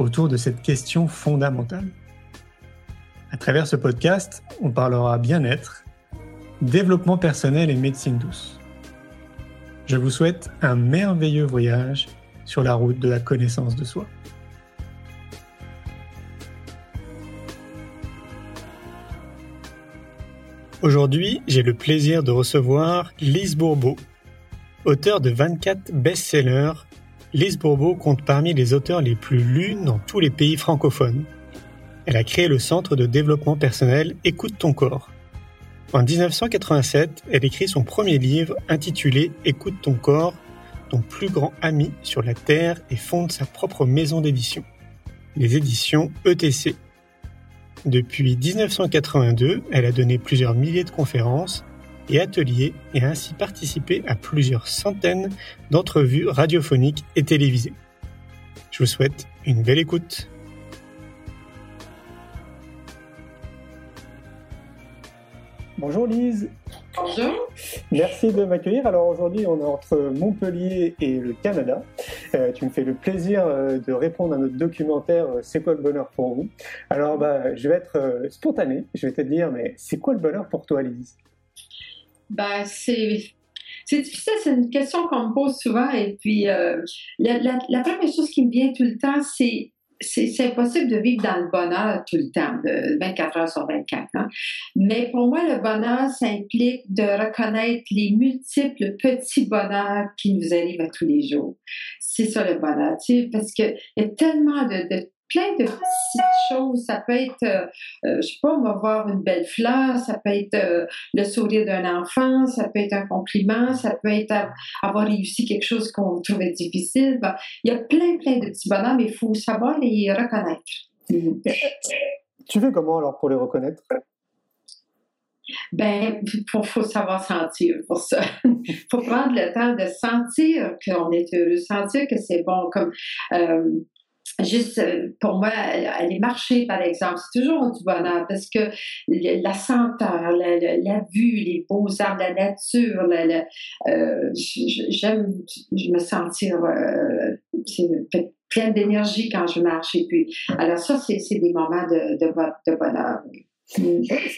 autour de cette question fondamentale. À travers ce podcast, on parlera bien-être, développement personnel et médecine douce. Je vous souhaite un merveilleux voyage sur la route de la connaissance de soi. Aujourd'hui, j'ai le plaisir de recevoir Lise Bourbeau. Auteur de 24 best-sellers, Lise Bourbeau compte parmi les auteurs les plus lus dans tous les pays francophones. Elle a créé le centre de développement personnel Écoute ton corps. En 1987, elle écrit son premier livre intitulé Écoute ton corps, ton plus grand ami sur la Terre et fonde sa propre maison d'édition, les éditions ETC. Depuis 1982, elle a donné plusieurs milliers de conférences et ateliers et a ainsi participé à plusieurs centaines d'entrevues radiophoniques et télévisées. Je vous souhaite une belle écoute. Bonjour Lise. Bonjour. Merci de m'accueillir. Alors aujourd'hui, on est entre Montpellier et le Canada. Euh, tu me fais le plaisir euh, de répondre à notre documentaire euh, C'est quoi le bonheur pour vous? Alors bah, je vais être spontané. Je vais te dire, mais c'est quoi le bonheur pour toi, Lise? Bah, c'est c'est difficile, c'est une question qu'on me pose souvent. Et puis, la, la, première chose qui me vient tout le temps, c'est c'est impossible de vivre dans le bonheur tout le temps, de 24 heures sur 24. Hein. Mais pour moi, le bonheur, ça implique de reconnaître les multiples petits bonheurs qui nous arrivent à tous les jours. C'est ça le bonheur, tu sais, parce qu'il y a tellement de plein de petites choses. Ça peut être, euh, euh, je sais pas, on va voir une belle fleur, ça peut être euh, le sourire d'un enfant, ça peut être un compliment, ça peut être avoir réussi quelque chose qu'on trouvait difficile. Ben, il y a plein, plein de petits bonheurs, mais il faut savoir les reconnaître. Tu fais comment alors pour les reconnaître? Ben, il faut, savoir sentir pour ça. Il faut prendre le temps de sentir qu'on est heureux, sentir que c'est bon. Comme juste euh, pour moi, aller marcher, par exemple, c'est toujours du bonheur parce que la senteur, la, vue, les beaux arbres, la nature, euh, j'aime me sentir euh, pleine d'énergie quand je marche. Et puis, alors ça, c'est des moments de, de, bonheur.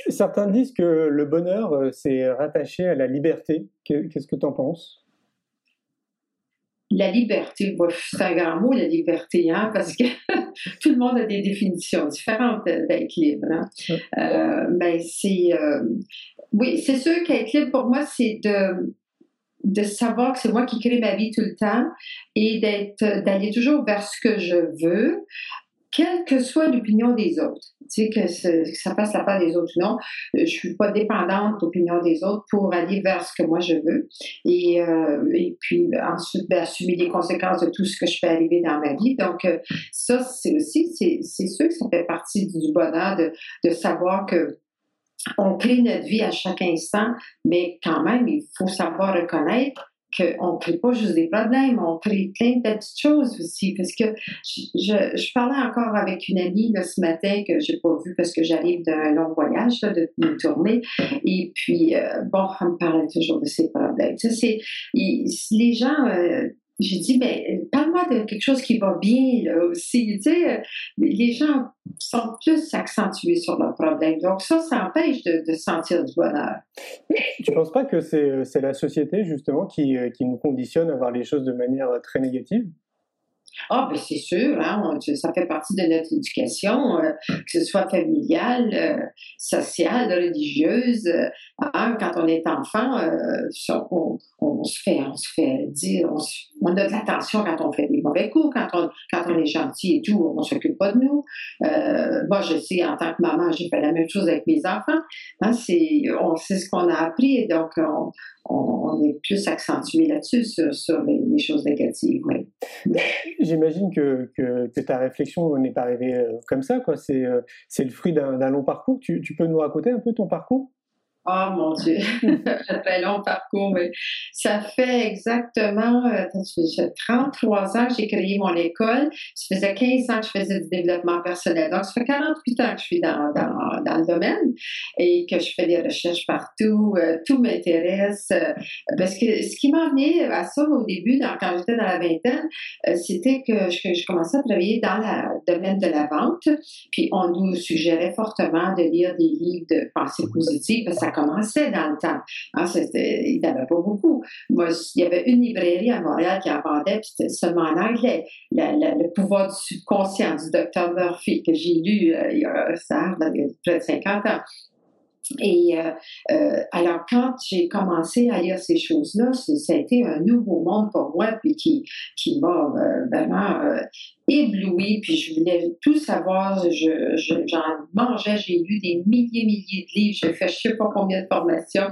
Certains disent que le bonheur, c'est rattaché à la liberté. Qu'est-ce que tu en penses? La liberté, c'est un grand mot, la liberté, hein, parce que tout le monde a des définitions différentes d'être libre. Hein. Euh, mais c'est, euh, oui, c'est sûr qu'être libre pour moi, c'est de de savoir que c'est moi qui crée ma vie tout le temps et d'être d'aller toujours vers ce que je veux quelle que soit l'opinion des autres, tu sais, que, ça passe la part des autres ou non, euh, je suis pas dépendante de l'opinion des autres pour aller vers ce que moi je veux. Et, euh, et puis ensuite, ben, assumer les conséquences de tout ce que je peux arriver dans ma vie. Donc, euh, ça, c'est aussi, c'est sûr que ça fait partie du bonheur de, de savoir que on crée notre vie à chaque instant, mais quand même, il faut savoir reconnaître qu'on crée pas juste des problèmes, on crée plein de petites choses aussi. Parce que je, je, parlais encore avec une amie ce matin que j'ai pas vue parce que j'arrive d'un long voyage, là, de une tournée. Et puis, euh, bon, elle me parlait toujours de ces problèmes. Tu sais, les gens, euh, j'ai dit, mais ben, parle-moi de quelque chose qui va bien là, aussi. Tu sais, euh, les gens sont plus accentués sur leurs problèmes. Donc ça, ça empêche de, sentir du bonheur. Tu ne penses pas que c'est la société, justement, qui, euh, qui nous conditionne à voir les choses de manière euh, très négative? Ah, ben c'est sûr, hein, ça fait partie de notre éducation, euh, que ce soit familiale, euh, sociale, religieuse. Euh, hein, quand on est enfant, on, se fait, on se fait dire, on, a de l'attention quand on fait des mauvais coup. Quand on, quand on est gentil et tout, on s'occupe pas de nous. Euh, moi, je sais, en tant que maman, j'ai fait la même chose avec mes enfants. Hein, c'est, on sait ce qu'on a appris et donc on, on, est plus accentué là-dessus, sur, les, choses négatives. J'imagine que, que, ta réflexion n'est pas arrivée euh, comme ça. Euh, c'est le fruit d'un, long parcours. Tu peux nous raconter un peu ton parcours? Oh mon Dieu, très long parcours, mais ça fait exactement euh, j'ai 33 ans que j'ai créé mon école. Ça faisait 15 ans que je faisais du développement personnel. Donc, ça fait 48 ans que je suis dans, dans, dans le domaine et que je fais des recherches partout. Euh, tout m'intéresse. Euh, parce que ce qui m'a amené à ça au début, quand j'étais dans la vingtaine, c'était que je, commençais à travailler dans le domaine de la vente. Puis, on nous suggérait fortement de lire des livres de pensée positive parce commençait dans le temps. Hein, il n'y avait pas beaucoup. Moi, il y avait une librairie à Montréal qui en vendait, puis c'était seulement en anglais. le pouvoir du subconscient du docteur Murphy, que j'ai lu euh, il y a ça, près de 50 ans. Et euh, euh, alors, quand j'ai commencé à lire ces choses-là, ça a été un nouveau monde pour moi, puis qui, qui m'a euh, vraiment ébloui, puis je voulais tout savoir. Je, j'en mangeais, j'ai lu des milliers, milliers de livres, j'ai fait je sais pas combien de formations,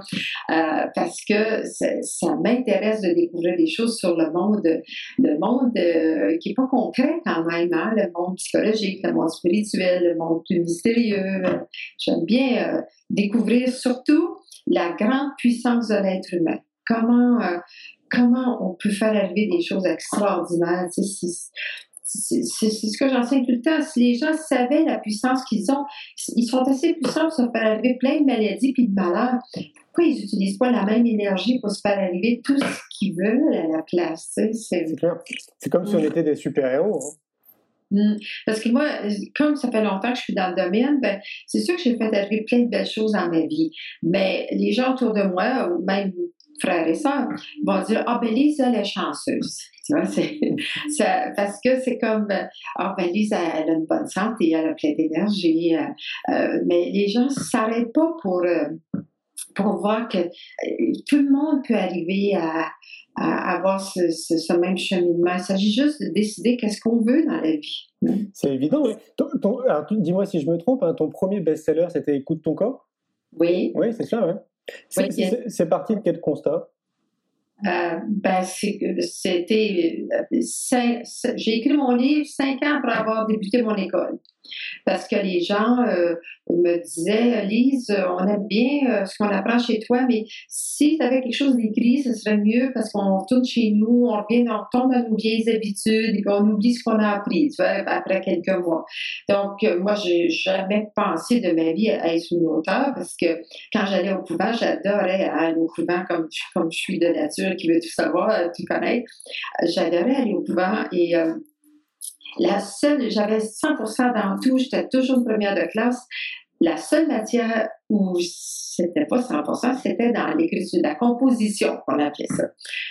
parce que ça, m'intéresse de découvrir des choses sur le monde, le monde qui est pas concret quand même, hein, le monde psychologique, le monde spirituel, le monde mystérieux. J'aime bien surtout la grande puissance de l'être humain. Comment, euh, comment on peut faire arriver des choses extraordinaires. C'est ce que j'enseigne tout le temps. Si les gens savaient la puissance qu'ils ont, ils sont assez puissants pour se faire arriver plein de maladies puis de malheurs. Pourquoi ils n'utilisent pas la même énergie pour se faire arriver tout ce qu'ils veulent à la place? C'est comme si on était des super-héros. Hein. Hmm. Parce que moi, comme ça fait longtemps que je suis dans le domaine, ben, c'est sûr que j'ai fait arriver plein de belles choses dans ma vie. Mais les gens autour de moi, ou même frères et sœurs, vont dire Ah, ben Lise, elle est chanceuse. Tu vois, parce que c'est comme Ah, ben Lise, elle a une bonne santé, elle a plein d'énergie. Euh, euh, mais les gens ne s'arrêtent pas pour, euh, pour voir que tout le monde peut arriver à, à avoir ce, ce, même cheminement. Il s'agit juste de décider qu'est-ce qu'on veut dans la vie. C'est évident. Oui. Dis-moi si je me trompe, hein, ton premier best-seller, c'était Écoute ton corps? Oui. Oui, c'est ça, oui. C'est parti de quel constat? Euh, ben, c'était. Euh, j'ai écrit mon livre cinq ans après avoir débuté mon école parce que les gens euh, me disaient, Lise, on aime bien euh, ce qu'on apprend chez toi, mais si tu avais quelque chose d'écrit, ce serait mieux parce qu'on retourne chez nous, on revient, on dans nos vieilles habitudes et qu'on oublie ce qu'on a appris, après quelques mois. Donc, euh, moi, j'ai jamais pensé de ma vie à être une auteur parce que quand j'allais au couvent, j'adorais aller au couvent comme, comme je suis de nature, qui veut tout savoir, tout connaître. J'adorais aller au couvent et la seule, j'avais 100% dans tout, j'étais toujours première de classe. La seule matière où c'était pas 100%, c'était dans l'écriture, la composition, qu'on appelait ça.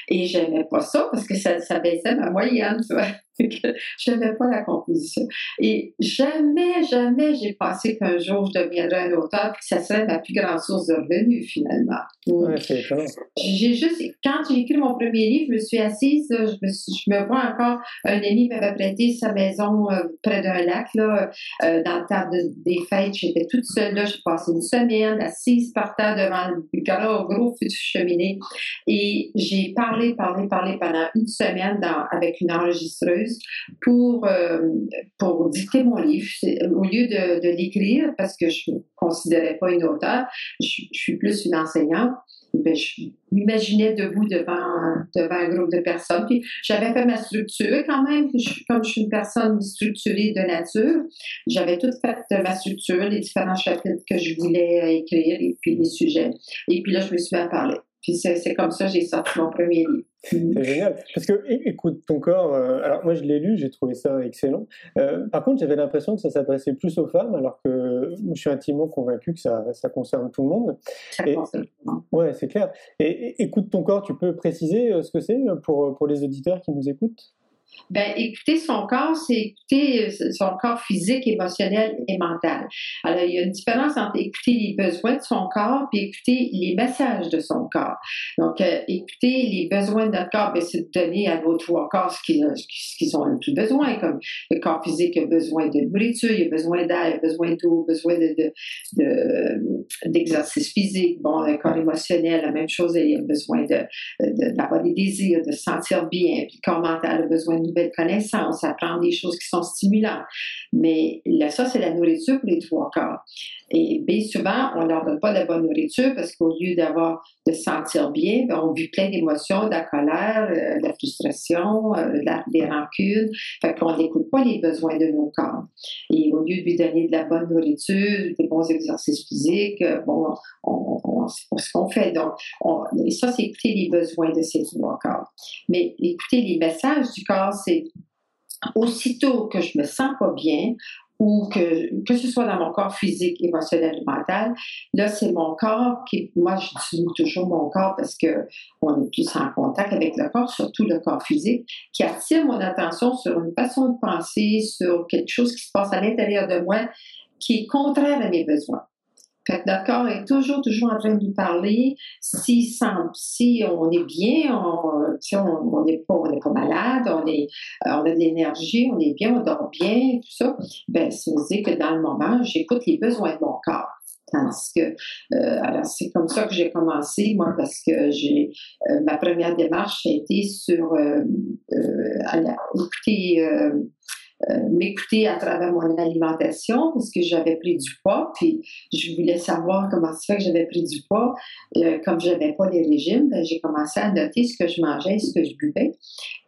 Et j'aimais pas ça parce que ça, ça baissait ma moyenne, tu vois. je n'aimais pas la composition. Et jamais, jamais j'ai pensé qu'un jour je deviendrais un auteur et que ça serait ma plus grande source de revenus, finalement. j'ai juste, quand j'ai écrit mon premier livre, je me suis assise, je me, je me vois encore, un ami m'avait prêté sa maison euh, près d'un lac, là, euh, dans le temps des fêtes. J'étais toute seule là, j'ai passé une semaine assise par terre devant le gros, gros feu de cheminée. Et j'ai parlé, parlé, parlé pendant une semaine avec une enregistreuse pour, euh, pour dicter mon livre. Au lieu de, l'écrire, parce que je ne considérais pas une auteure, je, suis plus une enseignante, je m'imaginais debout devant, devant un groupe de personnes. Puis j'avais fait ma structure quand même, comme je suis une personne structurée de nature, j'avais tout fait ma structure, les différents chapitres que je voulais écrire et puis les sujets. Et puis là, je me suis mis à parler. Puis c'est comme ça que j'ai sorti mon premier livre. C'est génial. Parce que, écoute, ton corps, euh, alors moi je l'ai lu, j'ai trouvé ça excellent. Euh, par contre, j'avais l'impression que ça s'adressait plus aux femmes, alors que je suis intimement convaincu que ça, ça concerne tout le monde. Ça concerne tout le monde. Ouais, c'est clair. Et, écoute ton corps, tu peux préciser euh, ce que c'est pour, pour les auditeurs qui nous écoutent? Ben, écouter son corps, c'est écouter euh, son corps physique, émotionnel et mental. Alors, il y a une différence entre écouter les besoins de son corps et écouter les messages de son corps. Donc, euh, écouter les besoins de notre corps, ben, c'est de donner à nos trois corps ce qu'ils, ont le plus besoin. Comme le corps physique a besoin de nourriture, il a besoin d'air, il a besoin d'eau, besoin de, de, de, d'exercice physique. Bon, le corps émotionnel, la même chose, il a besoin de, d'avoir des désirs, de se sentir bien. Puis le corps mental a besoin de nouvelles connaissances, apprendre des choses qui sont stimulantes. Mais ça, c'est la nourriture pour les trois corps. Et bien souvent, on ne leur donne pas de bonne nourriture parce qu'au lieu d'avoir de se sentir bien, ben, on vit plein d'émotions, de la colère, euh, de la frustration, euh, des rancunes. Fait qu'on n'écoute pas les besoins de nos corps. Et au lieu de lui donner de la bonne nourriture, des bons exercices physiques, euh, bon, on, on, c'est ce qu'on fait. Donc, on, ça, c'est écouter les besoins de ces trois corps. Mais écouter les messages du corps, c'est aussitôt que je me sens pas bien, ou que, que ce soit dans mon corps physique, émotionnel mental, là, c'est mon corps qui, moi, j'utilise toujours mon corps parce que on est plus en contact avec le corps, surtout le corps physique, qui attire mon attention sur une façon de penser, sur quelque chose qui se passe à l'intérieur de moi qui est contraire à mes besoins. Fait que corps est toujours, toujours en train de nous parler. Si, on est bien, on n'est on, pas, pas malade, on, est, euh, on a de l'énergie, on est bien, on dort bien, tout ça, ben, ça veut dire que dans le moment, j'écoute les besoins de mon corps. Tandis que, euh, alors c'est comme ça que j'ai commencé, moi, parce que j'ai, euh, ma première démarche a été sur écouter m'écouter à travers mon alimentation parce que j'avais pris du poids, puis je voulais savoir comment ça fait que j'avais pris du poids. Euh, comme je n'avais pas les régimes, ben, j'ai commencé à noter ce que je mangeais, ce que je buvais.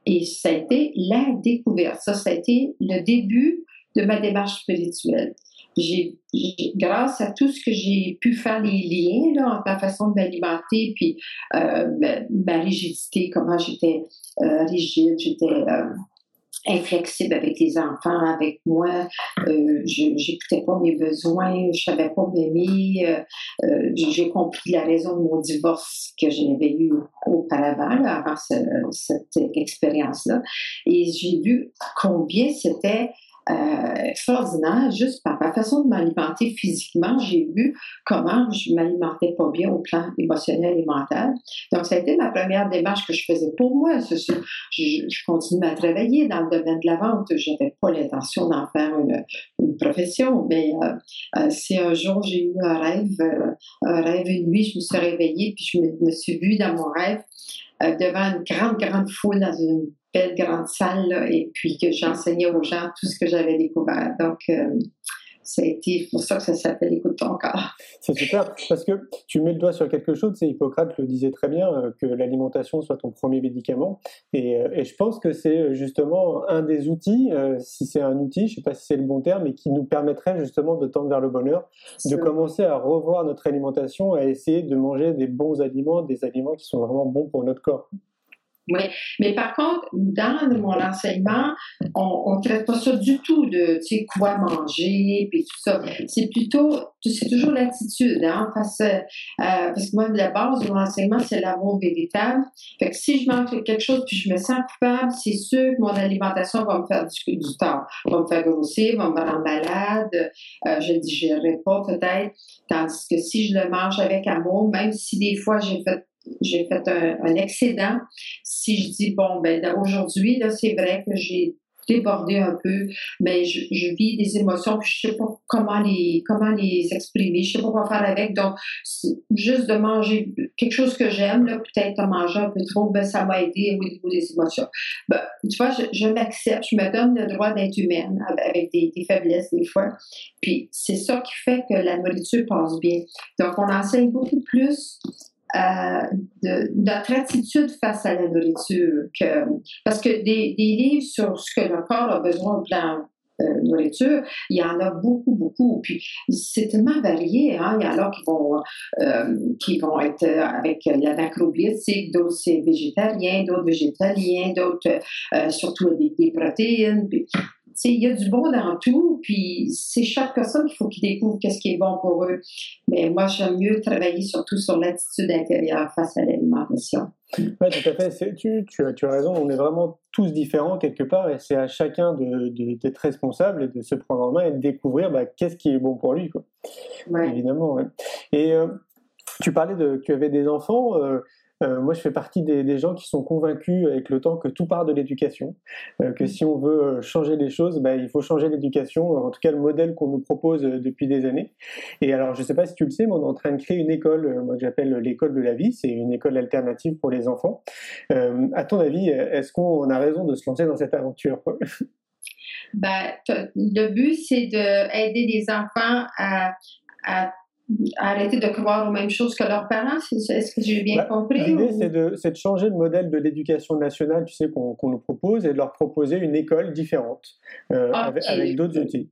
Et ça a été la découverte. Ça, ça a été le début de ma démarche spirituelle. J'ai, grâce à tout ce que j'ai pu faire les liens là, entre ma façon de m'alimenter puis euh, ma, rigidité, comment j'étais euh, rigide, j'étais euh, inflexible avec les enfants, avec moi. Euh, je pas mes besoins, je savais pas m'aimer. Euh, euh, j'ai compris la raison de mon divorce que j'avais eu auparavant, avant cette expérience-là. Et j'ai vu combien c'était euh, extraordinaire juste par ma façon de m'alimenter physiquement. J'ai vu comment je m'alimentais pas bien au plan émotionnel et mental. Donc, ça a été ma première démarche que je faisais pour moi. Je, continue à travailler dans le domaine de la vente. J'avais pas l'intention d'en faire une, profession, mais euh, euh, c'est un jour j'ai eu un rêve, euh, un rêve une nuit, je me suis réveillée puis je me, me suis vue dans mon rêve devant une grande, grande foule dans une belle grande salle et puis que j'enseignais aux gens tout ce que j'avais découvert. Donc, euh, ça a été pour ça que ça s'appelle Écoute ton corps. C'est super, parce que tu mets le doigt sur quelque chose, c'est Hippocrate le disait très bien, euh, que l'alimentation soit ton premier médicament. Et, euh, et je pense que c'est justement un des outils, si c'est un outil, je ne sais pas si c'est le bon terme, mais qui nous permettrait justement de tendre vers le bonheur, de commencer à revoir notre alimentation, à essayer de manger des bons aliments, des aliments qui sont vraiment bons pour notre corps. Oui, mais par contre, dans mon enseignement, on ne traite pas ça du tout de, tu sais, quoi manger, puis tout ça. C'est plutôt, c'est toujours l'attitude, hein, parce, euh, parce que moi, la base de mon enseignement, c'est l'amour véritable. Fait que si je mange quelque chose puis je me sens coupable, c'est sûr que mon alimentation va me faire du, du tort, va me faire grossir, va me rendre malade, euh, je ne digérerai pas peut-être. Tandis que si je le mange avec amour, même si des fois j'ai fait j'ai fait un, excédent. Si je dis, bon, ben aujourd'hui, là, c'est vrai que j'ai débordé un peu, mais je, vis des émotions, puis je sais pas comment les comment les exprimer, je sais pas quoi faire avec. Donc, juste de manger quelque chose que j'aime, là, peut-être en manger un peu trop, ben ça m'a aidé au niveau des émotions. Ben, tu vois, je, m'accepte, je me donne le droit d'être humaine avec des, faiblesses des fois. Puis c'est ça qui fait que la nourriture passe bien. Donc, on enseigne beaucoup plus notre attitude face à la nourriture. Parce que des, des, livres sur ce que le corps a besoin au plan euh, nourriture, il y en a beaucoup, beaucoup. Puis c'est tellement varié. Hein? Il y en a qui vont, euh, qui vont être avec la macrobiotique, d'autres c'est végétalien, d'autres végétaliens, d'autres euh, surtout des, des protéines. Il y a du bon dans tout, puis c'est chaque personne qu'il faut qu'il découvre qu'est-ce qui est bon pour eux. Mais moi, j'aime mieux travailler surtout sur l'attitude intérieure face à l'alimentation. Oui, tout à fait. Tu, tu, as, tu, as, raison. On est vraiment tous différents quelque part et c'est à chacun d'être responsable et de se prendre en main et de découvrir bah, qu'est-ce qui est bon pour lui. Quoi. Évidemment. Ouais. Et euh, tu parlais de que tu avais des enfants. Euh, moi, je fais partie des, gens qui sont convaincus avec le temps que tout part de l'éducation, euh, que si on veut euh, changer les choses, bah, il faut changer l'éducation, en tout cas le modèle qu'on nous propose depuis des années. Et alors, je ne sais pas si tu le sais, mais on est en train de créer une école, moi que j'appelle l'école de la vie, c'est une école alternative pour les enfants. à ton avis, est-ce qu'on a raison de se lancer dans cette aventure? Ben, le but, c'est d'aider les enfants à, à arrêter de croire aux mêmes choses que leurs parents. Est-ce que j'ai bien bah, compris? L'idée, c'est de, de, changer le modèle de l'éducation nationale, tu sais, qu'on nous propose, et de leur proposer une école différente, euh, avec, d'autres outils.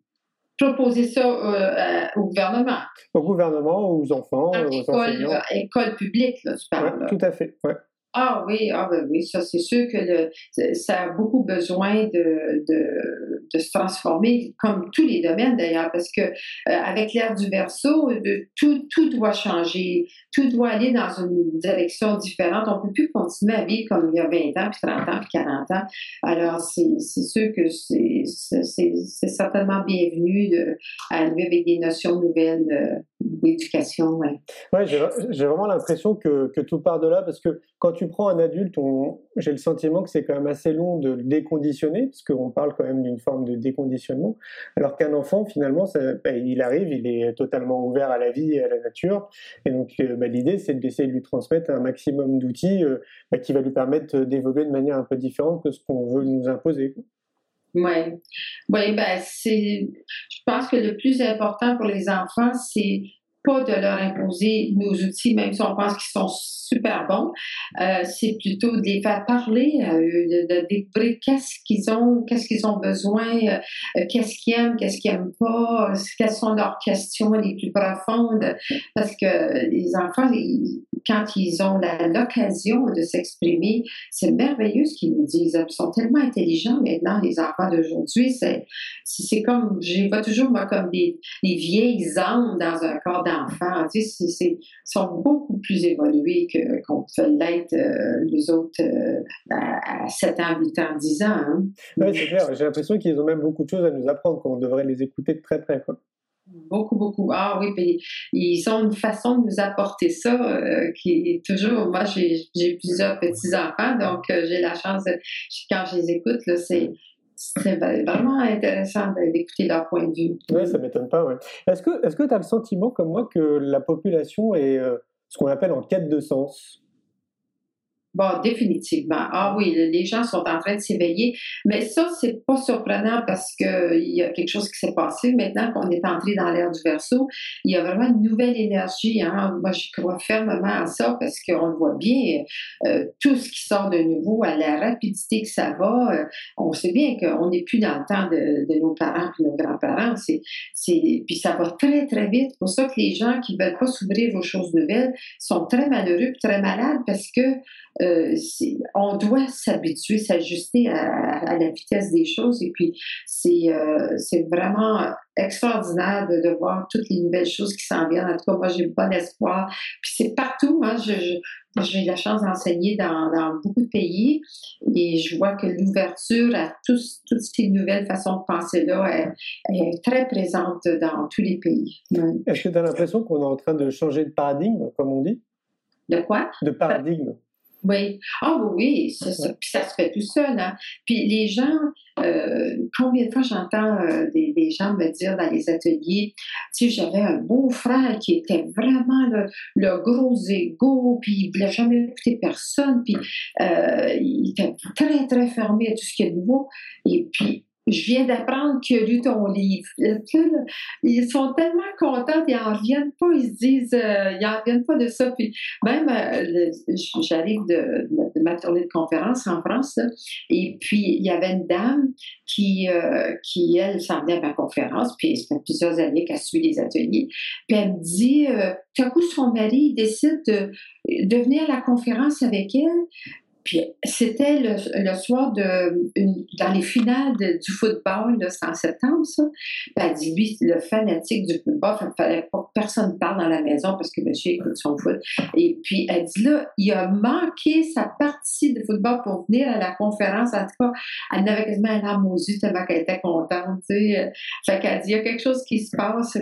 Proposer ça euh, au gouvernement. Au gouvernement, aux enfants, aux école, enseignants. École publique, là, tu parles. tout à fait, ouais. Ah oui, ah ben oui, ça c'est sûr que le, ça a beaucoup besoin de, de, de, se transformer, comme tous les domaines d'ailleurs, parce que euh, avec l'ère du verso, de, tout, tout doit changer, tout doit aller dans une direction différente. On ne peut plus continuer à vivre comme il y a 20 ans, puis 30 ans, puis 40 ans. Alors c'est sûr que c'est certainement bienvenu de, à avec des notions nouvelles d'éducation. Ouais, ouais j'ai vraiment l'impression que, que tout part de là, parce que quand tu prends un adulte, j'ai le sentiment que c'est quand même assez long de le déconditionner, parce qu'on parle quand même d'une forme de déconditionnement, alors qu'un enfant, finalement, bah, il arrive, il est totalement ouvert à la vie et à la nature, et donc euh, bah, l'idée, c'est d'essayer de lui transmettre un maximum d'outils euh, bah, qui va lui permettre d'évoluer de manière un peu différente que ce qu'on veut nous imposer. Oui, ouais, ben c'est. Je pense que le plus important pour les enfants, c'est pas de leur imposer nos outils, même si on pense qu'ils sont super bons. Euh, c'est plutôt de les faire parler à eux, de, découvrir qu'est-ce qu'ils ont, qu'est-ce qu'ils ont besoin, euh, qu'est-ce qu'ils aiment, qu'est-ce qu'ils n'aiment pas, quelles sont leurs questions les plus profondes. Parce que les enfants, quand ils ont l'occasion de s'exprimer, c'est merveilleux ce qu'ils nous disent. Ils sont tellement intelligents maintenant, les enfants d'aujourd'hui. C'est, c'est comme, je vois toujours moi comme des, des vieilles âmes dans un corps d'enfant. Tu sais, ils sont beaucoup plus évolués que qu'on peut l'être euh, les autres euh, à, 7 ans, 8 ans, 10 ans. Hein. Oui, c'est clair. J'ai l'impression qu'ils ont même beaucoup de choses à nous apprendre, qu'on devrait les écouter de très près. Quoi. Beaucoup, beaucoup. Ah oui, puis ils ont une façon de nous apporter ça euh, qui est toujours. Moi, j'ai plusieurs petits-enfants, donc j'ai la chance, quand je les écoute, c'est c'est vraiment intéressant d'écouter leur point de vue. Oui, ça ne m'étonne pas. Est-ce que tu as le sentiment, comme moi, que la population est, ce qu'on appelle en quête de sens? Bon, définitivement. Ah oui, les gens sont en train de s'éveiller. Mais ça, c'est pas surprenant parce qu'il y a quelque chose qui s'est passé. Maintenant qu'on est entré dans l'ère du verso, il y a vraiment une nouvelle énergie. Hein? Moi, je crois fermement à ça parce qu'on le voit bien. Euh, tout ce qui sort de nouveau, à la rapidité que ça va, euh, on sait bien qu'on n'est plus dans le temps de, nos parents et nos grands-parents. C'est, c'est, puis ça va très, très vite. C'est pour ça que les gens qui veulent pas s'ouvrir aux choses nouvelles sont très malheureux très malades parce que euh, on doit s'habituer, s'ajuster à, la vitesse des choses. Et puis, c'est euh, vraiment extraordinaire de, voir toutes les nouvelles choses qui s'en viennent. En tout cas, moi, j'ai bon espoir. Puis c'est partout. Hein, j'ai la chance d'enseigner dans, beaucoup de pays et je vois que l'ouverture à toutes ces nouvelles façons de penser-là est, très présente dans tous les pays. Est-ce que tu as l'impression qu'on est en train de changer de paradigme, comme on dit? De quoi? De paradigme. Oui. Ah oui, ça, ça, ça se fait tout seul. Hein. Puis les gens, euh, combien de fois j'entends euh, des, des, gens me dire dans les ateliers, tu sais, j'avais un beau-frère qui était vraiment le, le gros égo, puis il voulait jamais écouter personne, puis euh, il était très, très fermé à tout ce qui est nouveau. Et puis, je viens d'apprendre qu'il a lu ton livre. ils sont tellement contents, ils n'en reviennent pas, ils se disent, euh, ils n'en reviennent pas de ça. Puis même, euh, j'arrive de, ma tournée de conférence en France, et puis il y avait une dame qui, euh, qui elle, s'en venait à ma conférence, puis ça fait plusieurs années qu'elle suit les ateliers, puis elle me dit, tout à coup, son mari décide de, de venir à la conférence avec elle, puis c'était le, soir de dans les finales du football, c'est en septembre, ça. Puis elle dit, lui, le fanatique du football, il fallait pas que personne parle dans la maison parce que monsieur écoute son foot. Et puis elle dit là, il a manqué sa partie de football pour venir à la conférence. En tout cas, elle n'avait quasiment un âme aux yeux tellement qu'elle était contente. Tu sais. Fait qu'elle dit, il y a quelque chose qui se passe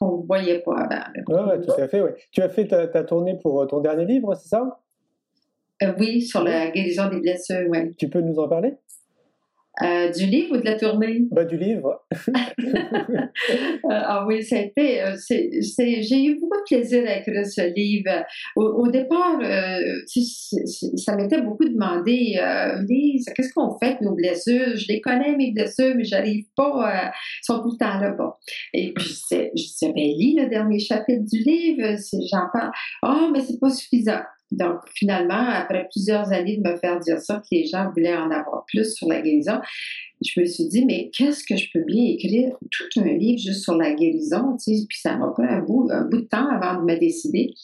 qu'on ne voyait pas avant. Oui, ouais, tout à fait. Ouais. Tu as fait ta, ta tournée pour ton dernier livre, c'est ça? Euh, oui, sur la guérison des blessures, oui. Tu peux nous en parler? Euh, du livre ou de la tournée? Bah, du livre. Ah oui, c'était. Euh, j'ai eu beaucoup de plaisir à écrire ce livre. Au, au départ, euh, ça m'était beaucoup demandé, Lise, qu'est-ce qu'on fait de nos blessures? Je les connais, mes blessures, mais j'arrive pas. Ils sont tout le temps là. bas Et puis, je disais, ben, lis le dernier chapitre du livre, j'en parle. Ah, oh, mais c'est pas suffisant. Donc, finalement, après plusieurs années de me faire dire ça, que les gens voulaient en avoir plus sur la guérison, je me suis dit, mais qu'est-ce que je peux bien écrire tout un livre juste sur la guérison, puis ça m'a pris un bout, un bout de temps avant de me décider.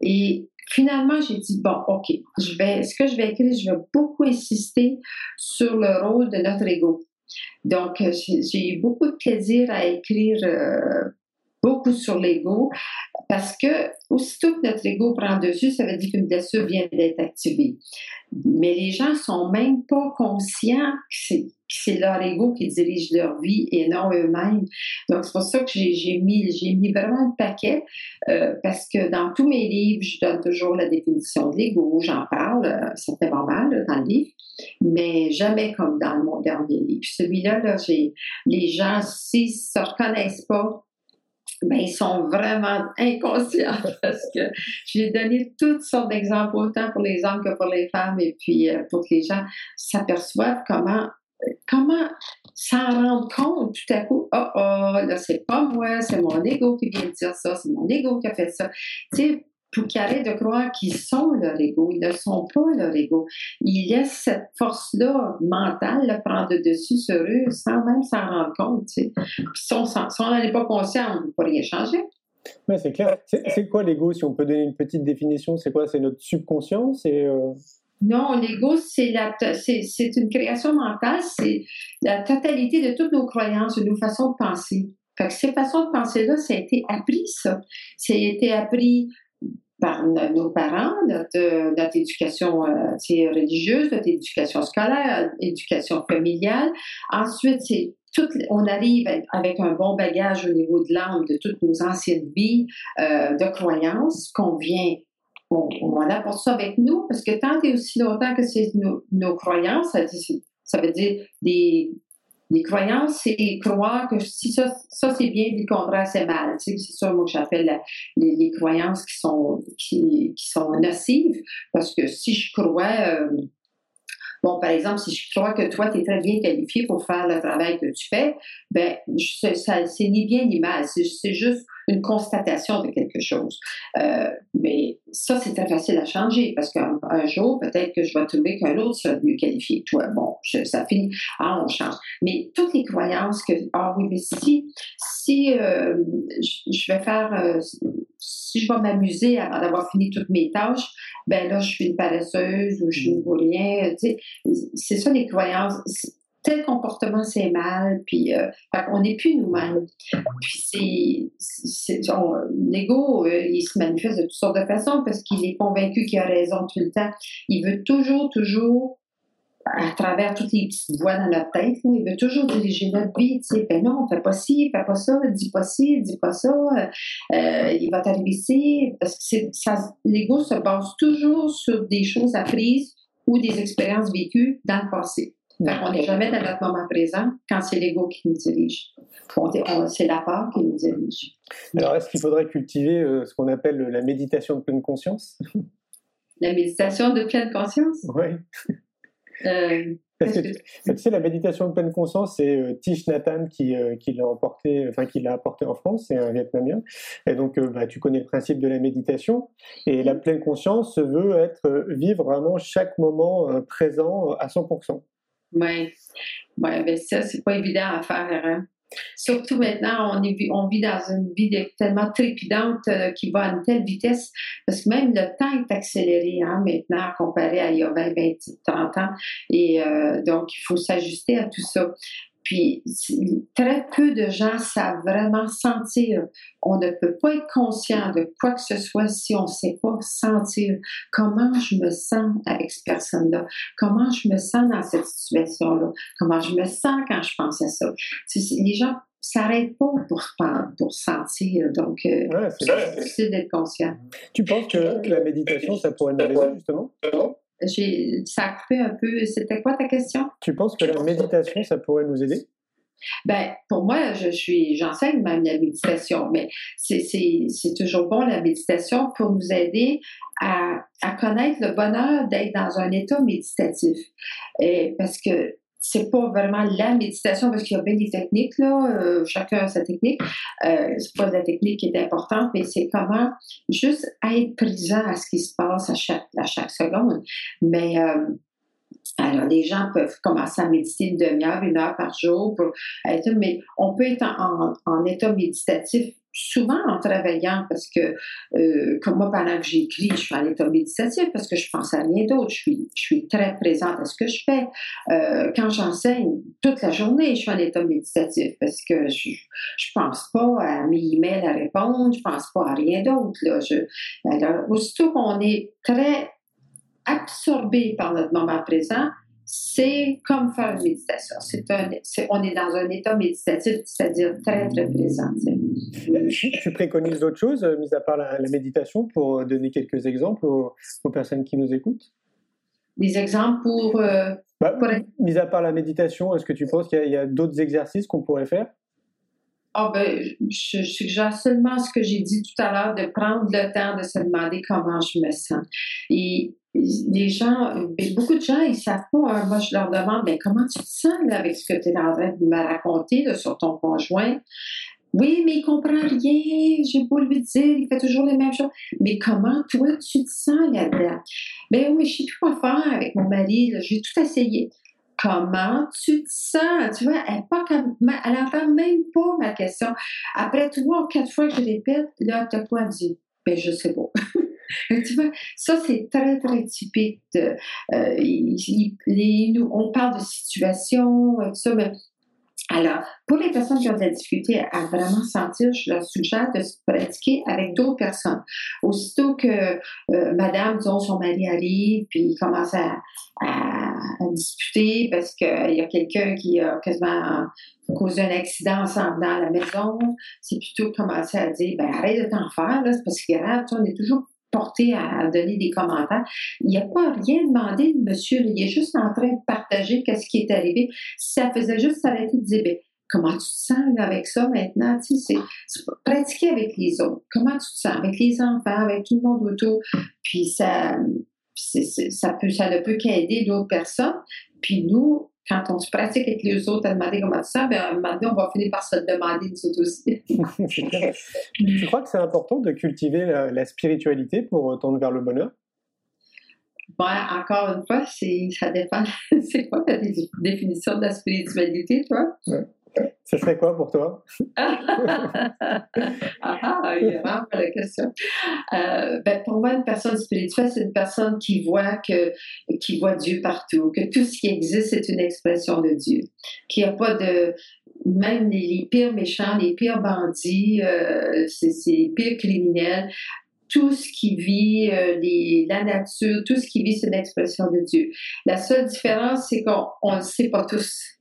Et finalement, j'ai dit, bon, OK, je vais, ce que je vais écrire, je vais beaucoup insister sur le rôle de notre ego. Donc, j'ai eu beaucoup de plaisir à écrire euh, beaucoup sur l'ego parce que aussitôt que notre ego prend dessus, ça veut dire qu'une blessure vient d'être activée. Mais les gens sont même pas conscients que c'est leur ego qui dirige leur vie et non eux-mêmes. Donc, c'est pour ça que j'ai mis, mis vraiment le paquet, euh, parce que dans tous mes livres, je donne toujours la définition de l'ego, j'en parle, euh, ça fait mal dans le livre, mais jamais comme dans mon dernier livre. Celui-là, là, les gens, s'ils ne se reconnaissent pas, ben, ils sont vraiment inconscients parce que j'ai donné toutes sortes d'exemples, autant pour les hommes que pour les femmes, et puis euh, pour que les gens s'aperçoivent comment comment s'en rendre compte tout à coup, oh oh, là c'est pas moi, c'est mon ego qui vient de dire ça, c'est mon ego qui a fait ça. Tu sais, pour qu'ils arrêtent de croire qu'ils sont leur ego. Ils ne sont pas leur ego. Ils laissent cette force-là mentale prendre le dessus sur eux sans même s'en rendre compte. Tu sais. si on n'en est pas conscient, on ne peut rien changer. Oui, c'est clair. C'est quoi l'ego, si on peut donner une petite définition? C'est quoi? C'est notre subconscient? C'est... Euh... Non, l'ego, c'est une création mentale, c'est la totalité de toutes nos croyances, de nos façons de penser. Fait que ces façons de penser-là, ça a été appris, ça. Ça a été appris par nos parents, notre, éducation euh, religieuse, notre éducation scolaire, éducation familiale. Ensuite, on arrive avec un bon bagage au niveau de l'âme de toutes nos anciennes vies euh, de croyances qu'on vient on, on apporte ça avec nous parce que tant et aussi longtemps que c'est nos, croyances, ça veut dire des, les croyances, c'est croire que si ça, ça c'est bien, le contraire, c'est mal. C'est ça, moi, que j'appelle les, croyances qui sont, qui, qui, sont nocives. Parce que si je crois, euh, bon, par exemple, si je crois que toi, tu es très bien qualifié pour faire le travail que tu fais, ben, c'est ni bien ni mal. C'est juste une constatation de quelque chose. Euh, mais ça, c'est très facile à changer parce qu'un jour, peut-être que je vais trouver qu'un autre sera mieux qualifié que toi. Bon, ça finit. Ah, on change. Mais toutes les croyances que, ah oui, mais si, si euh, je, vais faire, euh, si je vais m'amuser avant d'avoir fini toutes mes tâches, ben là, je suis une paresseuse ou je ne vaux rien. Tu sais, c'est ça les croyances tel comportement c'est mal, puis euh, on n'est plus nous-mêmes. Puis c'est, l'ego, euh, il se manifeste de toutes sortes de façons parce qu'il est convaincu qu'il a raison tout le temps. Il veut toujours, toujours, à travers toutes les petites voix dans notre tête, il veut toujours diriger notre vie. Tu sais, ben non, fais pas ci, fais pas ça, dis pas ci, dis pas ça. Euh, il va t'arriver ici parce que l'ego se base toujours sur des choses apprises ou des expériences vécues dans le passé on n'est jamais dans notre moment présent quand c'est l'ego qui nous dirige. C'est la peur qui nous dirige. Alors, est-ce qu'il faudrait cultiver euh, ce qu'on appelle la méditation de pleine conscience? La méditation de pleine conscience? Oui. Euh, Parce que, tu sais, la méditation de pleine conscience, c'est euh, Tish Nathan qui, qui l'a emporté, enfin qui l'a apporté en France, c'est un Vietnamien. Et donc, bah, tu connais le principe de la méditation. Et la pleine conscience veut être vivre vraiment chaque moment présent à 100%. Oui, ouais, ben ça, c'est pas évident à faire. Hein? Surtout maintenant, on, on vit dans une vie tellement trépidante euh, qui va à une telle vitesse, parce que même le temps est accéléré hein, maintenant comparé à il y a 20, 20, 30 ans. Et euh, donc, il faut s'ajuster à tout ça. Puis, très peu de gens savent vraiment sentir. On ne peut pas être conscient de quoi que ce soit si on ne sait pas sentir comment je me sens avec cette personne-là, comment je me sens dans cette situation-là, comment je me sens quand je pense à ça? Les gens s'arrêtent pas pour, pour sentir. Donc, euh, c'est difficile d'être conscient. Tu penses que la méditation, ça pourrait nous aider justement ça a coupé un peu. C'était quoi ta question? Tu penses que la méditation, ça pourrait nous aider? Ben, pour moi, je suis, j'enseigne même la méditation, mais c'est toujours bon la méditation pour nous aider à, à connaître le bonheur d'être dans un état méditatif. Et parce que c'est pas vraiment la méditation parce qu'il y a bien des techniques là, euh, chacun a sa technique. Euh, c'est pas la technique qui est importante, mais c'est comment juste être présent à ce qui se passe à chaque à chaque seconde. Mais euh, alors, les gens peuvent commencer à méditer une demi-heure, une heure par jour, pour être, mais on peut être en, en état méditatif souvent en travaillant parce que, euh, comme moi, pendant que j'écris, je suis en état méditatif parce que je pense à rien d'autre. Je suis, très présente à ce que je fais. Euh, quand j'enseigne, toute la journée, je suis en état méditatif parce que je, je pense pas à mes emails à répondre, je pense pas à rien d'autre. Là. Je, alors, aussitôt qu'on est très absorbé par notre moment présent, c'est comme faire une méditation. C'est un, on est dans un état méditatif, c'est-à-dire très, très présent. Tu préconises d'autres choses, euh, mis à part la, méditation, pour donner quelques exemples aux, personnes qui nous écoutent? Des exemples pour... Euh, bah, Mis à part la méditation, est-ce que tu penses qu'il y a, d'autres exercices qu'on pourrait faire? Ah ben, je, suggère seulement ce que j'ai dit tout à l'heure, de prendre le temps de se demander comment je me sens. Et les gens, ben, beaucoup de gens, ils savent pas. Hein. moi, je leur demande, mais ben, comment tu te sens avec ce que tu es en train de me raconter sur ton conjoint? Oui, mais il comprend rien. J'ai beau lui dire, il fait toujours les mêmes choses. Mais comment toi tu te sens là-dedans? Ben oui, je sais plus quoi faire avec mon mari. J'ai tout essayé. Comment tu te sens? Tu vois, elle n'entend même pas ma question. Après trois ou quatre fois que je répète, là, t'as quoi dit? Ben, je sais pas. tu vois, ça, c'est très, très typique. Euh, on parle de situation, tout ça, mais alors, pour les personnes qui ont de la difficulté à vraiment sentir, je leur suggère de se pratiquer avec d'autres personnes. Aussitôt que euh, madame, disons, son mari arrive, puis il commence à, discuter parce qu'il y a quelqu'un qui a quasiment causé un accident en dans la maison, c'est plutôt commencer à dire, ben arrête de t'en faire, c'est parce que grave, on est toujours porté à, donner des commentaires. Il n'y a pas rien demandé de monsieur, il est juste en train de partager qu'est-ce qui est arrivé. Ça faisait juste s'arrêter de dire, ben, comment tu te sens avec ça maintenant? Tu sais, pratiquer avec les autres. Comment tu te sens avec les enfants, avec tout le monde autour? Puis ça, ça ne peut qu'aider d'autres personnes. Puis nous, quand on se pratique avec les autres à demander comment ça, ben, maintenant, on va finir par se demander nous autres aussi. tu crois que c'est important de cultiver la, spiritualité pour tendre vers le bonheur? Ouais, encore une fois, ça dépend. c'est quoi ta définition de la spiritualité, toi? Ce serait quoi pour toi? ah, ah, il y a la question. Euh, ben, pour moi, une personne spirituelle, c'est une personne qui voit que, qui voit Dieu partout, que tout ce qui existe, c'est une expression de Dieu, qu'il n'y a pas de, même les, pires méchants, les pires bandits, euh, les pires criminels, tout ce qui vit, euh, la nature, tout ce qui vit, c'est une expression de Dieu. La seule différence, c'est qu'on ne le sait pas tous.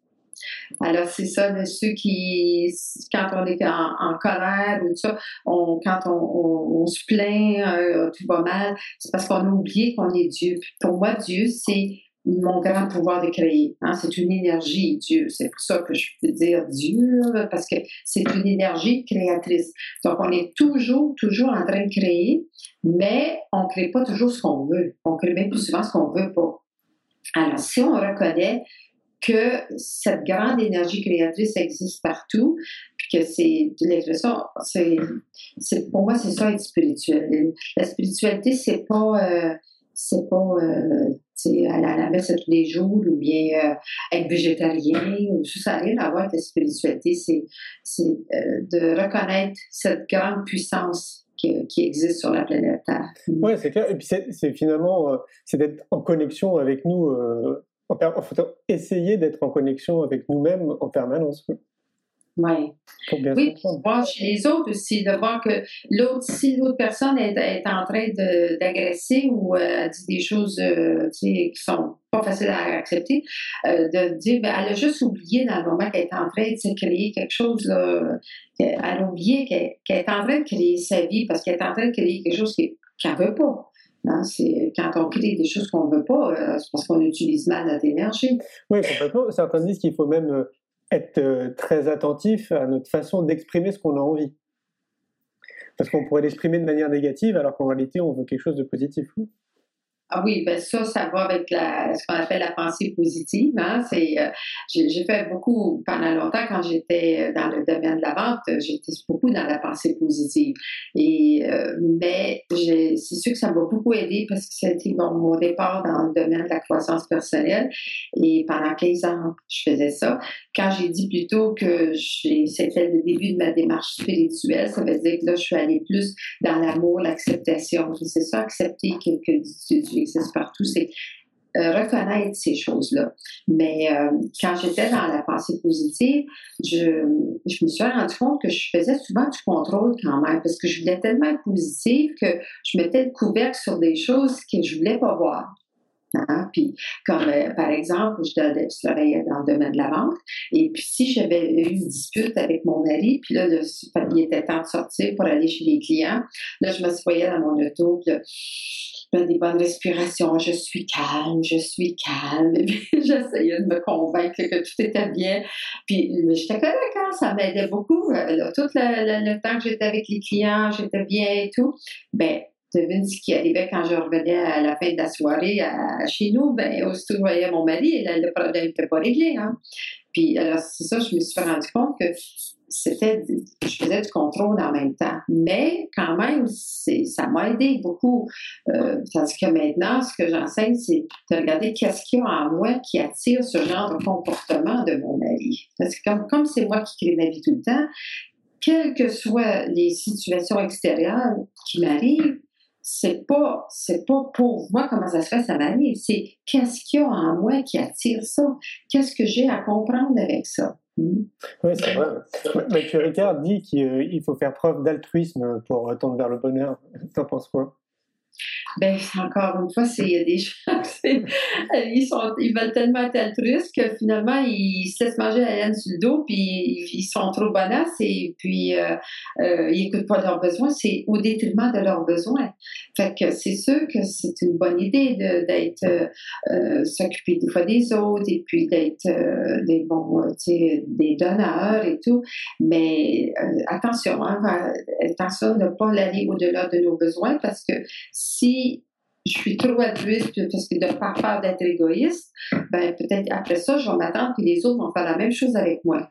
Alors, c'est ça, de ceux qui, quand on est en, colère ou tout ça, on, quand on, se plaint, euh, tout va mal, c'est parce qu'on a oublié qu'on est Dieu. pour moi, Dieu, c'est mon grand pouvoir de créer. Hein? C'est une énergie, Dieu. C'est pour ça que je peux dire Dieu, parce que c'est une énergie créatrice. Donc, on est toujours, toujours en train de créer, mais on ne crée pas toujours ce qu'on veut. On crée même plus souvent ce qu'on veut pas. Alors, si on reconnaît que cette grande énergie créatrice existe partout, puis que c'est l'expression, pour moi c'est ça être spirituel. La spiritualité c'est pas euh, c'est pas euh, aller à la messe tous les jours ou bien être végétarien ou tout ça rien à voir avec la spiritualité. C'est, c'est de reconnaître cette grande puissance qui, existe sur la planète Terre. Oui, c'est clair. Et puis c'est, finalement, c'est d'être en connexion avec nous. En, fait, essayer d'être en connexion avec nous-mêmes en permanence. Ouais. Oui, voir chez les autres aussi, de voir que l'autre, si l'autre personne est, est, en train d'agresser ou euh, dit des choses euh, qui sont pas faciles à accepter, euh, de dire, ben, elle a juste oublié dans le moment qu'elle est en train de se créer quelque chose, là, elle a oublié qu'elle est en train de créer sa vie parce qu'elle est en train de créer quelque chose qu'elle ne veut pas. Hein, quand on crée des choses qu'on ne veut pas, euh, c'est parce qu'on utilise mal notre énergie. Oui, complètement. Certains disent qu'il faut même être euh, très attentif à notre façon d'exprimer ce qu'on a envie. Parce qu'on pourrait l'exprimer de manière négative alors qu'en réalité on veut quelque chose de positif. Ah oui, ben ça, ça va avec la, ce qu'on appelle la pensée positive. Hein? C'est, euh, j'ai, fait beaucoup pendant longtemps quand j'étais dans le domaine de la vente, j'étais beaucoup dans la pensée positive. Et euh, mais c'est sûr que ça m'a beaucoup aidé parce que c'était mon départ dans le domaine de la croissance personnelle. Et pendant 15 ans, je faisais ça. Quand j'ai dit plutôt que c'était le début de ma démarche spirituelle, ça veut dire que là, je suis allée plus dans l'amour, l'acceptation. C'est ça, accepter que, que existe partout, c'est euh, reconnaître ces choses-là. Mais euh, quand j'étais dans la pensée positive, je, je, me suis rendu compte que je faisais souvent du contrôle quand même, parce que je voulais tellement être positive que je mettais le couvercle sur des choses que je voulais pas voir. Hein? Puis, comme euh, par exemple, je, travaillais dans le domaine de la vente, et puis si j'avais eu une dispute avec mon mari, puis là, il était temps de sortir pour aller chez les clients, là, je me voyais dans mon auto, puis là, des bonnes respirations, je suis calme, je suis calme. J'essayais de me convaincre que tout était bien. Puis j'étais correcte, hein, ça m'aidait beaucoup. Euh, tout le, temps que j'étais avec les clients, j'étais bien et tout. Ben, devine ce qui arrivait quand je revenais à la fin de la soirée à, chez nous, ben, aussitôt que je voyais mon mari, le problème n'était pas réglé. Hein. Puis alors, c'est ça, je me suis rendu compte que c'était, je faisais du contrôle en même temps. Mais quand même, ça m'a aidé beaucoup. Euh, parce que maintenant, ce que j'enseigne, c'est de regarder qu'est-ce qu'il y a en moi qui attire ce genre de comportement de mon mari. Parce que comme, comme c'est moi qui crée ma vie tout le temps, quelles que soient les situations extérieures qui m'arrivent, c'est pas c'est pas pour moi comment ça se fait ça m'arrive c'est qu'est-ce qu'il y a en moi qui attire ça? Qu'est-ce que j'ai à comprendre avec ça? Hmm? oui c'est vrai. Mathieu Ricard dit qu'il faut faire preuve d'altruisme pour tendre vers le bonheur. T'en penses quoi? Ben, encore une fois, c'est des gens, ils, sont, ils veulent tellement être altruistes que finalement, ils se laissent manger la laine sur le dos, puis ils sont trop bonasses et puis euh, euh, ils n'écoutent pas leurs besoins. C'est au détriment de leurs besoins. Fait c'est sûr que c'est une bonne idée d'être, euh, s'occuper des fois des autres et puis d'être des bons, des donneurs et tout. Mais attention, hein, attention de ne pas aller au-delà de nos besoins parce que si je suis trop altruiste parce que de pas peur d'être égoïste, ben peut-être après ça, je vais m'attendre que les autres vont faire la même chose avec moi.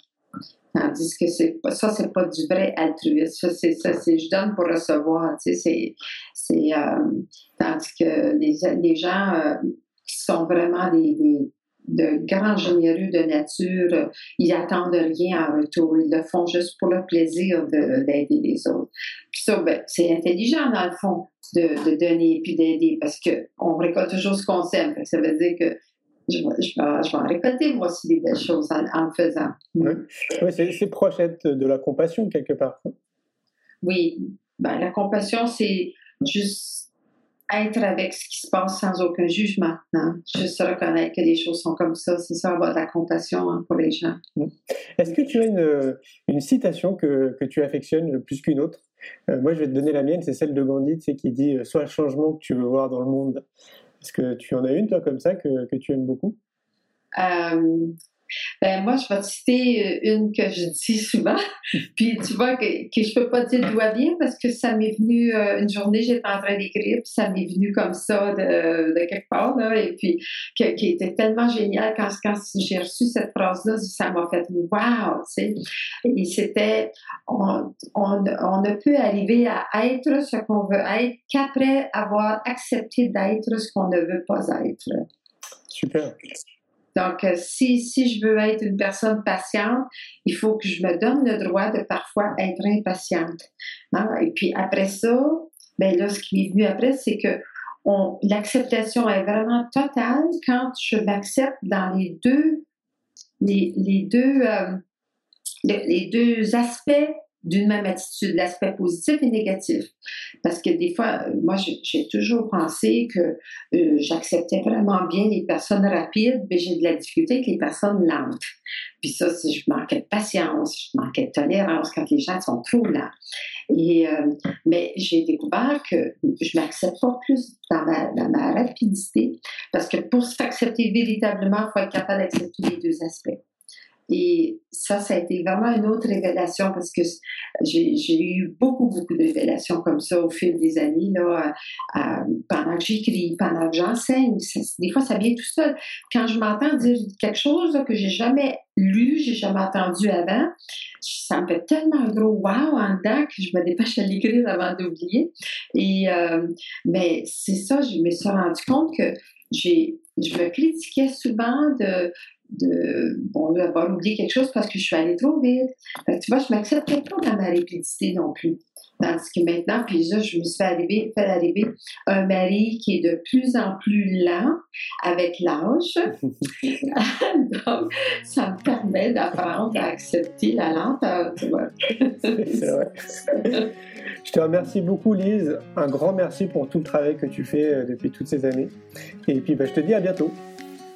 Tandis que c'est ça, c'est pas du vrai altruisme. Ça, c'est ça, c'est je donne pour recevoir. Tu sais, c'est, c'est euh, tandis que les, les gens euh, qui sont vraiment des, de grands généreux de nature, ils attendent rien en retour. Ils le font juste pour le plaisir d'aider les autres. Puis ça, ben, c'est intelligent dans le fond de, donner puis d'aider parce qu'on récolte toujours ce qu'on sème. Ça veut dire que je, je, vais, je vais en récolter moi aussi des belles choses en, le faisant. Oui, c'est proche de la compassion quelque part. Oui, ben, la compassion, c'est juste être avec ce qui se passe sans aucun jugement. Hein? Juste reconnaître que les choses sont comme ça, c'est ça, avoir de la compassion hein, pour les gens. Mmh. Est-ce que tu as une, une citation que, que, tu affectionnes plus qu'une autre? Euh, Moi, je vais te donner la mienne, c'est celle de Gandhi, tu sais, qui dit euh, Sois le changement que tu veux voir dans le monde. Est-ce que tu en as une, toi, comme ça, que, que tu aimes beaucoup? Euh, ben, moi, je vais te citer euh, une que je dis souvent. puis tu vois que, que je peux pas dire d'où elle vient parce que ça m'est venu euh, une journée, j'étais en train d'écrire, puis ça m'est venu comme ça de, de quelque part, là, et puis qui était tellement génial quand, quand j'ai reçu cette phrase-là, ça m'a fait wow, tu sais. Et c'était on, on, on ne peut arriver à être ce qu'on veut être qu'après avoir accepté d'être ce qu'on ne veut pas être. Super. Donc, euh, si, si je veux être une personne patiente, il faut que je me donne le droit de parfois être impatiente. Hein? Et puis après ça, ben là, ce qui est venu après, c'est que l'acceptation est vraiment totale quand je m'accepte dans les deux, les, les deux, euh, les deux aspects d'une même attitude, l'aspect positif et négatif. Parce que des fois, euh, moi, j'ai toujours pensé que euh, j'acceptais vraiment bien les personnes rapides, mais j'ai de la difficulté avec les personnes lentes. Puis ça, je manquais de patience, je manquais de tolérance quand les gens sont trop lents. Et, euh, mais j'ai découvert que je m'accepte pas plus dans ma, dans ma rapidité, parce que pour s'accepter véritablement, il faut être capable d'accepter les deux aspects. Et ça, ça a été vraiment une autre révélation parce que j'ai eu beaucoup, beaucoup de révélations comme ça au fil des années, là, pendant que j'écris, pendant que j'enseigne. Des fois, ça vient tout seul. Quand je m'entends dire quelque chose que j'ai jamais lu, j'ai jamais entendu avant, ça me fait tellement un gros wow en dedans que je me dépêche à l'écrire avant d'oublier. Et euh, mais c'est ça, je me suis rendu compte que j'ai je me critiquais souvent de de bon, d'avoir oublié quelque chose parce que je suis allée trop vite. tu vois, je m'acceptais pas dans ma rapidité non plus. Tandis que maintenant, puis là, je me suis fait arriver, fait arriver un mari qui est de plus en plus lent avec l'âge. Donc, ça me permet d'apprendre à accepter la lenteur, tu vois. C'est vrai. Je te remercie beaucoup, Lise. Un grand merci pour tout le travail que tu fais euh, depuis toutes ces années. Et puis, bah, je te dis à bientôt.